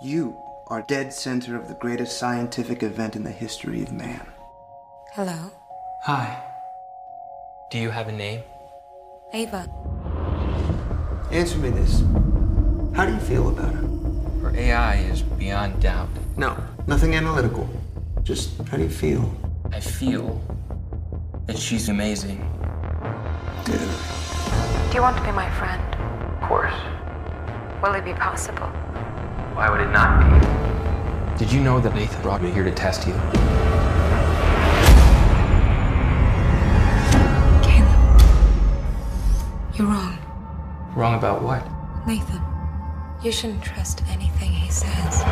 You are dead center of the greatest scientific event in the history of man. Hello. Hi. Do you have a name? Ava. Answer me this. How do you feel about her? Her AI is beyond doubt. No, nothing analytical. Just how do you feel? I feel that she's amazing. Dude. Do you want to be my friend? Of course. Will it be possible? Why would it not be? Did you know that Nathan brought me here to test you? Caleb. You're wrong. Wrong about what? Nathan. You shouldn't trust anything he says.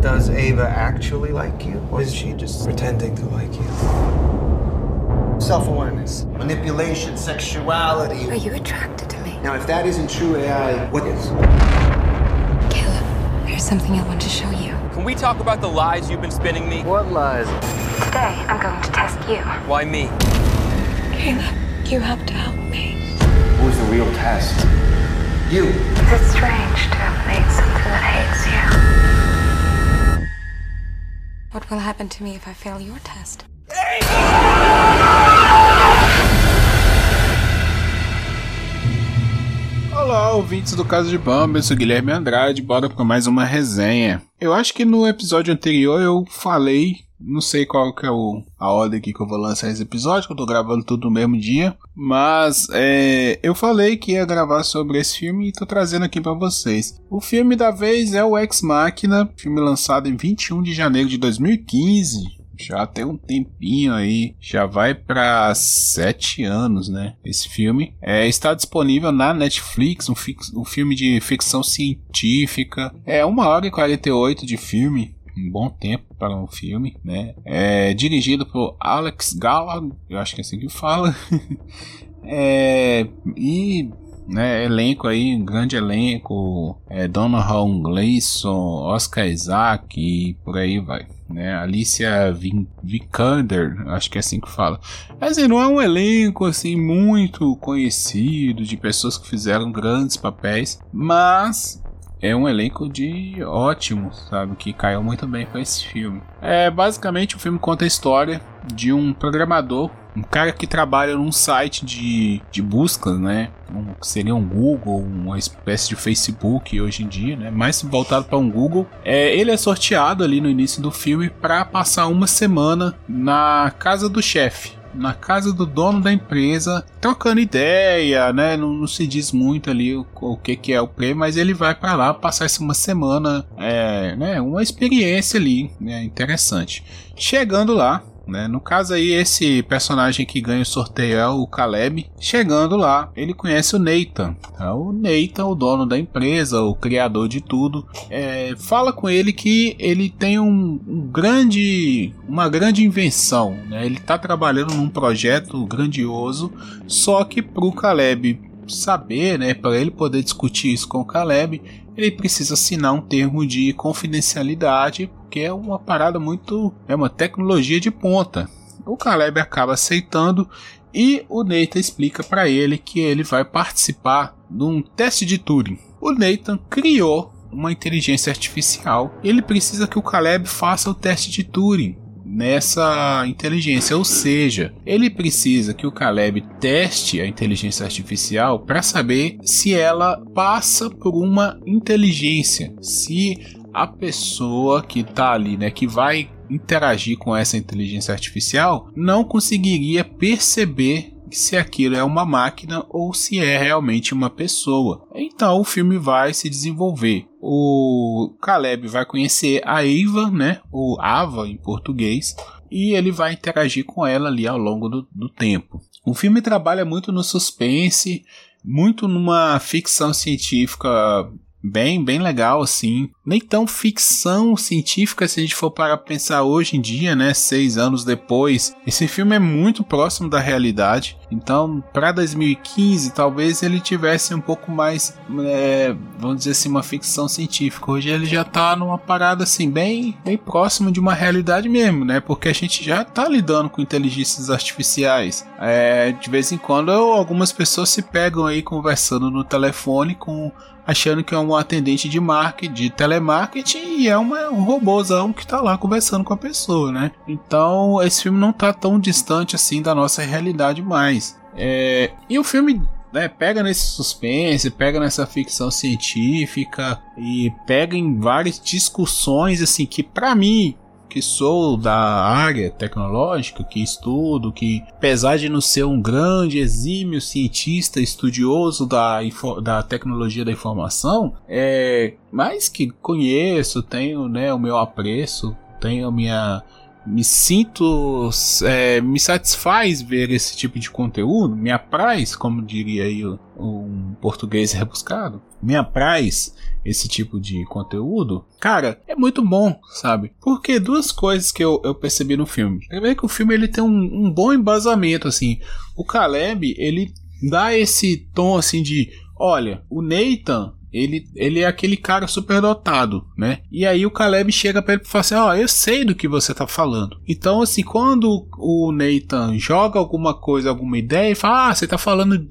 Does Ava actually like you? Or is she just pretending to like you? Self awareness, manipulation, sexuality. Are you attracted to me? Now, if that isn't true AI, what is? Caleb, there's something I want to show you. Can we talk about the lies you've been spinning me? What lies? Today, I'm going to test you. Why me? Caleb, you have to help me. What was the real test? You. Is it strange to have made something that hates you? What will happen to me if I fail your test? Olá, ouvintes do Caso de Bamba, eu sou Guilherme Andrade, bora para mais uma resenha. Eu acho que no episódio anterior eu falei, não sei qual que é o, a ordem que eu vou lançar esse episódio, que eu tô gravando tudo no mesmo dia, mas é, eu falei que ia gravar sobre esse filme e tô trazendo aqui para vocês. O filme da vez é o Ex Machina, filme lançado em 21 de janeiro de 2015, já tem um tempinho aí, já vai para sete anos, né? Esse filme é, está disponível na Netflix, um, um filme de ficção científica. É uma hora e 48 de filme, um bom tempo para um filme, né? É dirigido por Alex Gallagher, eu acho que é assim que fala. é, e né, elenco aí, um grande elenco, é, Donovan Gleason, Oscar Isaac e por aí vai. Né, Alicia Vikander, acho que é assim que fala. Mas assim, não é um elenco assim muito conhecido de pessoas que fizeram grandes papéis, mas é um elenco de ótimo, sabe, que caiu muito bem para esse filme. É basicamente o filme conta a história de um programador um cara que trabalha num site de, de busca, né? Um, seria um Google, uma espécie de Facebook hoje em dia, né? Mais voltado para um Google. É, ele é sorteado ali no início do filme para passar uma semana na casa do chefe. Na casa do dono da empresa, trocando ideia, né? Não, não se diz muito ali o, o, que, que é o prêmio, mas ele vai para lá passar uma semana, é, né? Uma experiência ali, né? Interessante. Chegando lá, né? No caso aí, esse personagem que ganha o sorteio é o Caleb. Chegando lá, ele conhece o Nathan. É o Nathan, o dono da empresa, o criador de tudo, é, fala com ele que ele tem um, um grande, uma grande invenção. Né? Ele está trabalhando num projeto grandioso, só que para o Caleb saber, né, para ele poder discutir isso com o Caleb, ele precisa assinar um termo de confidencialidade, porque é uma parada muito. é uma tecnologia de ponta. O Caleb acaba aceitando e o Nathan explica para ele que ele vai participar de um teste de Turing. O Nathan criou uma inteligência artificial. Ele precisa que o Caleb faça o teste de Turing nessa inteligência, ou seja, ele precisa que o Caleb teste a inteligência artificial para saber se ela passa por uma inteligência, se a pessoa que está ali, né, que vai interagir com essa inteligência artificial, não conseguiria perceber se aquilo é uma máquina ou se é realmente uma pessoa. Então o filme vai se desenvolver. O Caleb vai conhecer a Eva, né? Ou Ava em português, e ele vai interagir com ela ali ao longo do, do tempo. O filme trabalha muito no suspense, muito numa ficção científica bem, bem legal assim. Nem tão ficção científica se a gente for para pensar hoje em dia, né? Seis anos depois, esse filme é muito próximo da realidade. Então, para 2015, talvez ele tivesse um pouco mais, é, vamos dizer assim, uma ficção científica. Hoje ele já tá numa parada assim, bem, bem próximo de uma realidade mesmo, né? Porque a gente já tá lidando com inteligências artificiais. É, de vez em quando, algumas pessoas se pegam aí conversando no telefone com achando que é um atendente de marketing, de telemarketing e é uma, um robôzão que tá lá conversando com a pessoa, né? Então esse filme não tá tão distante assim da nossa realidade mais. É, e o filme né, pega nesse suspense, pega nessa ficção científica e pega em várias discussões assim que para mim que sou da área tecnológica, que estudo, que apesar de não ser um grande, exímio cientista, estudioso da, da tecnologia da informação, é, mas que conheço, tenho né, o meu apreço, tenho a minha me sinto é, me satisfaz ver esse tipo de conteúdo me apraz como diria aí um português rebuscado me apraz esse tipo de conteúdo, cara, é muito bom, sabe? Porque duas coisas que eu, eu percebi no filme. Primeiro que o filme ele tem um, um bom embasamento, assim. O Caleb, ele dá esse tom, assim, de... Olha, o Nathan, ele, ele é aquele cara superdotado, né? E aí o Caleb chega para ele e fala assim: Ó, oh, eu sei do que você tá falando. Então, assim, quando o Nathan joga alguma coisa, alguma ideia, e fala: Ah, você tá falando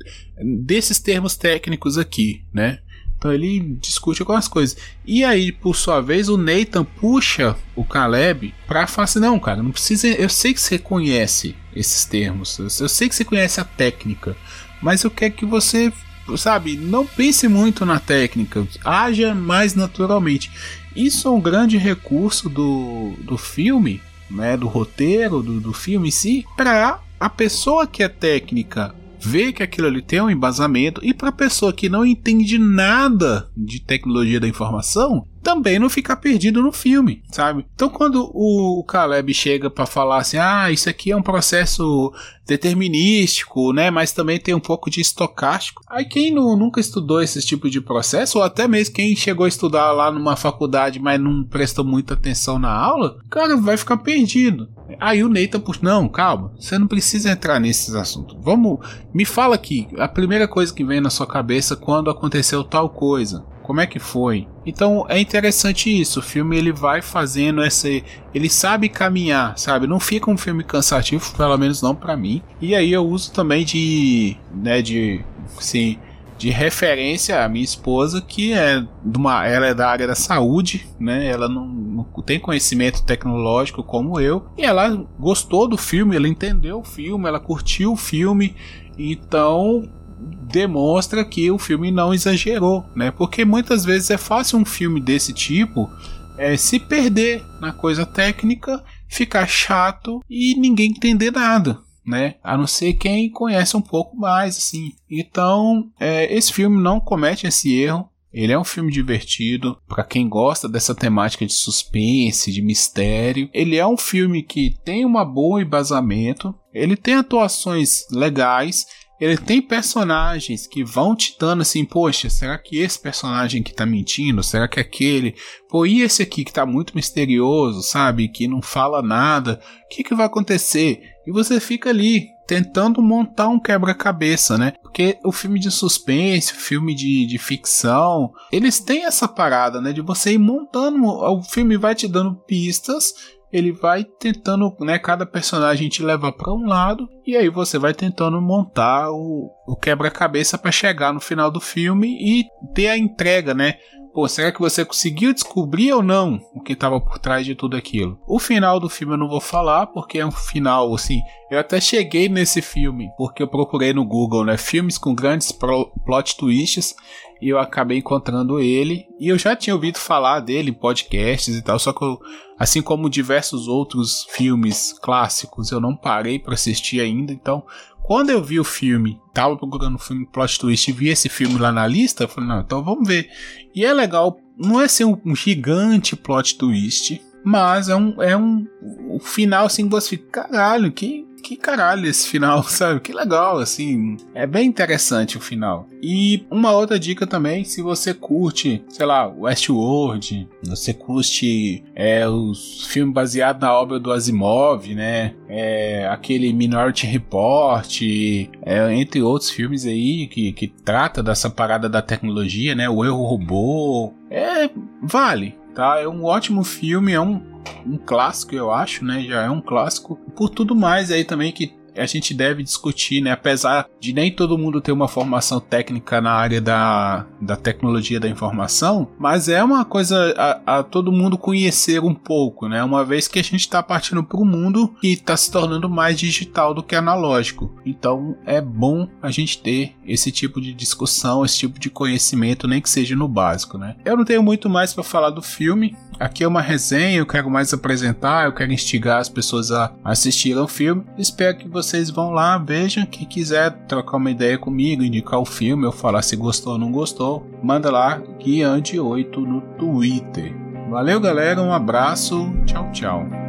desses termos técnicos aqui, né? Então ele discute algumas coisas. E aí, por sua vez, o Nathan puxa o Caleb pra falar assim: não, cara, não precisa. Eu sei que você conhece esses termos, eu sei que você conhece a técnica, mas eu quero que você, sabe, não pense muito na técnica, haja mais naturalmente. Isso é um grande recurso do, do filme, né, do roteiro, do, do filme em si, para a pessoa que é técnica vê que aquilo ali tem um embasamento e para pessoa que não entende nada de tecnologia da informação, também não ficar perdido no filme, sabe? Então quando o Caleb chega para falar assim, ah, isso aqui é um processo determinístico, né? Mas também tem um pouco de estocástico. Aí quem não, nunca estudou esse tipo de processo, ou até mesmo quem chegou a estudar lá numa faculdade, mas não prestou muita atenção na aula, cara, vai ficar perdido. Aí o Nathan puxa, não, calma, você não precisa entrar nesses assuntos. Vamos, me fala aqui, a primeira coisa que vem na sua cabeça quando aconteceu tal coisa. Como é que foi? Então é interessante isso. O filme ele vai fazendo essa, ele sabe caminhar, sabe? Não fica um filme cansativo, pelo menos não para mim. E aí eu uso também de, né, de, sim, de referência a minha esposa que é de uma, ela é da área da saúde, né? Ela não, não tem conhecimento tecnológico como eu e ela gostou do filme, ela entendeu o filme, ela curtiu o filme. Então demonstra que o filme não exagerou, né? Porque muitas vezes é fácil um filme desse tipo é, se perder na coisa técnica, ficar chato e ninguém entender nada. Né? A não ser quem conhece um pouco mais, assim. Então, é, esse filme não comete esse erro. Ele é um filme divertido para quem gosta dessa temática de suspense, de mistério. Ele é um filme que tem uma boa embasamento. Ele tem atuações legais ele tem personagens que vão te dando assim, poxa, será que esse personagem que tá mentindo? Será que aquele? Pô, e esse aqui que tá muito misterioso, sabe? Que não fala nada. O que, que vai acontecer? E você fica ali tentando montar um quebra-cabeça, né? Porque o filme de suspense, o filme de, de ficção, eles têm essa parada, né? De você ir montando. O filme vai te dando pistas ele vai tentando, né, cada personagem te leva para um lado e aí você vai tentando montar o, o quebra-cabeça para chegar no final do filme e ter a entrega, né? Pô, será que você conseguiu descobrir ou não o que estava por trás de tudo aquilo? O final do filme eu não vou falar, porque é um final, assim. Eu até cheguei nesse filme, porque eu procurei no Google, né? Filmes com grandes plot twists, e eu acabei encontrando ele. E eu já tinha ouvido falar dele em podcasts e tal, só que eu, assim como diversos outros filmes clássicos, eu não parei para assistir ainda. Então, quando eu vi o filme, tava procurando um filme plot twist e vi esse filme lá na lista, eu falei, não, então vamos ver. E é legal, não é ser um, um gigante plot twist, mas é um, é um, um final assim que você fica, caralho, que que caralho esse final, sabe? Que legal, assim. É bem interessante o final. E uma outra dica também, se você curte, sei lá, Westworld, você curte é, os filmes baseados na obra do Asimov, né? É, aquele Minority Report, é, entre outros filmes aí que, que trata dessa parada da tecnologia, né? O erro robô. É, vale, tá? É um ótimo filme, é um, um clássico, eu acho, né? Já é um clássico. Por tudo mais aí também que a gente deve discutir, né? Apesar de nem todo mundo ter uma formação técnica na área da, da tecnologia da informação, mas é uma coisa a, a todo mundo conhecer um pouco, né? Uma vez que a gente está partindo para um mundo que está se tornando mais digital do que analógico. Então é bom a gente ter esse tipo de discussão, esse tipo de conhecimento, nem que seja no básico, né? Eu não tenho muito mais para falar do filme. Aqui é uma resenha, eu quero mais apresentar, eu quero instigar as pessoas a assistirem ao filme. Espero que vocês vão lá, vejam. Quem quiser trocar uma ideia comigo, indicar o filme, ou falar se gostou ou não gostou, manda lá, Guiande8 no Twitter. Valeu, galera, um abraço, tchau, tchau.